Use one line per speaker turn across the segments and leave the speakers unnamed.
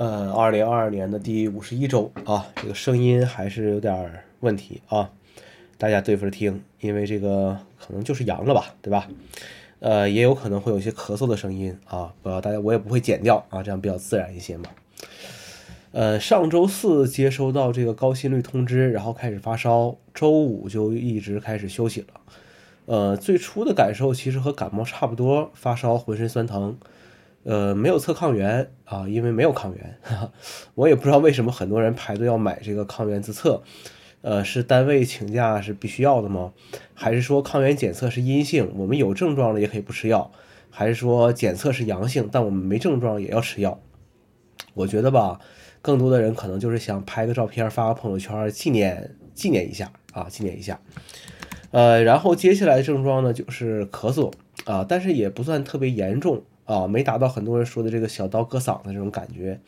呃，二零二二年的第五十一周啊，这个声音还是有点问题啊，大家对付着听，因为这个可能就是阳了吧，对吧？呃，也有可能会有一些咳嗽的声音啊，呃，大家我也不会剪掉啊，这样比较自然一些嘛。呃，上周四接收到这个高心率通知，然后开始发烧，周五就一直开始休息了。呃，最初的感受其实和感冒差不多，发烧、浑身酸疼。呃，没有测抗原啊，因为没有抗原。我也不知道为什么很多人排队要买这个抗原自测。呃，是单位请假是必须要的吗？还是说抗原检测是阴性，我们有症状了也可以不吃药？还是说检测是阳性，但我们没症状也要吃药？我觉得吧。更多的人可能就是想拍个照片发个朋友圈纪念纪念一下啊，纪念一下。呃，然后接下来的症状呢就是咳嗽啊，但是也不算特别严重啊，没达到很多人说的这个小刀割嗓子这种感觉。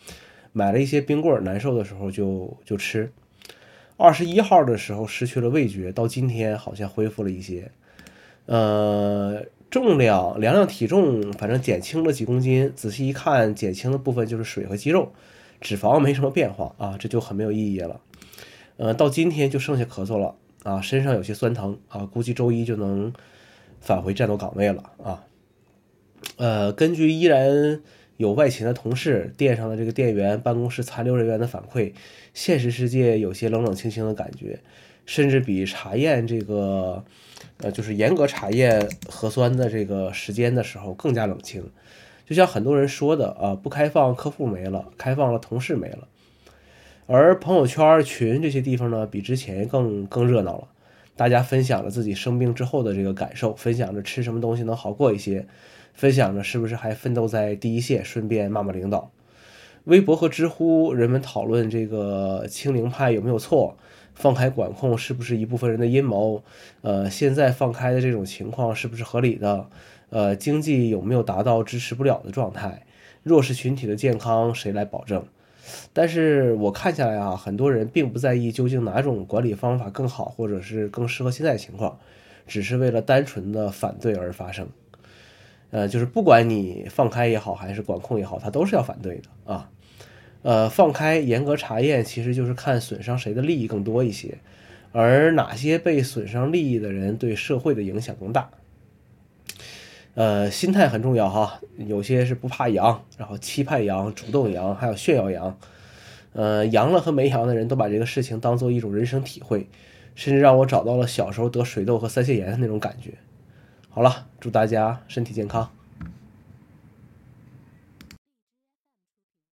买了一些冰棍，难受的时候就就吃。二十一号的时候失去了味觉，到今天好像恢复了一些。呃，重量量量体重，反正减轻了几公斤。仔细一看，减轻的部分就是水和肌肉。脂肪没什么变化啊，这就很没有意义了。呃，到今天就剩下咳嗽了啊，身上有些酸疼啊，估计周一就能返回战斗岗位了啊。呃，根据依然有外勤的同事、店上的这个店员、办公室残留人员的反馈，现实世界有些冷冷清清的感觉，甚至比查验这个呃，就是严格查验核酸的这个时间的时候更加冷清。就像很多人说的啊，不开放客户没了，开放了同事没了，而朋友圈群这些地方呢，比之前更更热闹了。大家分享了自己生病之后的这个感受，分享着吃什么东西能好过一些，分享着是不是还奋斗在第一线，顺便骂骂领导。微博和知乎，人们讨论这个清零派有没有错，放开管控是不是一部分人的阴谋？呃，现在放开的这种情况是不是合理的？呃，经济有没有达到支持不了的状态？弱势群体的健康谁来保证？但是我看下来啊，很多人并不在意究竟哪种管理方法更好，或者是更适合现在情况，只是为了单纯的反对而发生。呃，就是不管你放开也好，还是管控也好，他都是要反对的啊。呃，放开严格查验，其实就是看损伤谁的利益更多一些，而哪些被损伤利益的人对社会的影响更大。呃，心态很重要哈。有些是不怕阳，然后期盼阳、主动阳，还有炫耀阳。呃，阳了和没阳的人都把这个事情当做一种人生体会，甚至让我找到了小时候得水痘和腮腺炎的那种感觉。好了，祝大家身体健康。